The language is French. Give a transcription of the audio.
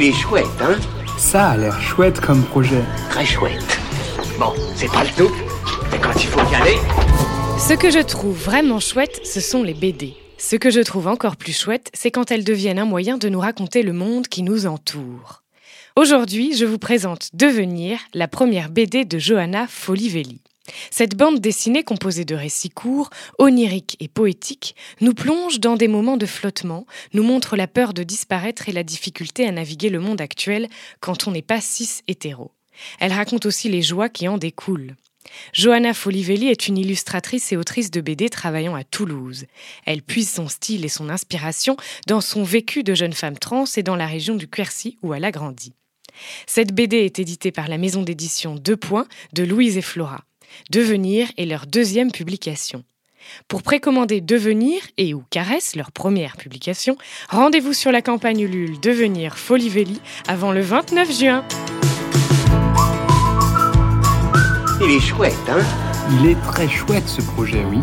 Il est chouette, hein Ça a l'air chouette comme projet. Très chouette. Bon, c'est pas le tout, mais quand il faut y aller... Ce que je trouve vraiment chouette, ce sont les BD. Ce que je trouve encore plus chouette, c'est quand elles deviennent un moyen de nous raconter le monde qui nous entoure. Aujourd'hui, je vous présente Devenir, la première BD de Johanna Folivelli. Cette bande dessinée composée de récits courts, oniriques et poétiques nous plonge dans des moments de flottement, nous montre la peur de disparaître et la difficulté à naviguer le monde actuel quand on n'est pas cis hétéro. Elle raconte aussi les joies qui en découlent. Johanna Folivelli est une illustratrice et autrice de BD travaillant à Toulouse. Elle puise son style et son inspiration dans son vécu de jeune femme trans et dans la région du Quercy où elle a grandi. Cette BD est éditée par la maison d'édition Deux Points de Louise et Flora. Devenir est leur deuxième publication. Pour précommander Devenir et ou Caresse, leur première publication, rendez-vous sur la campagne Ulule Devenir Folivelli avant le 29 juin. Il est chouette, hein? Il est très chouette ce projet, oui.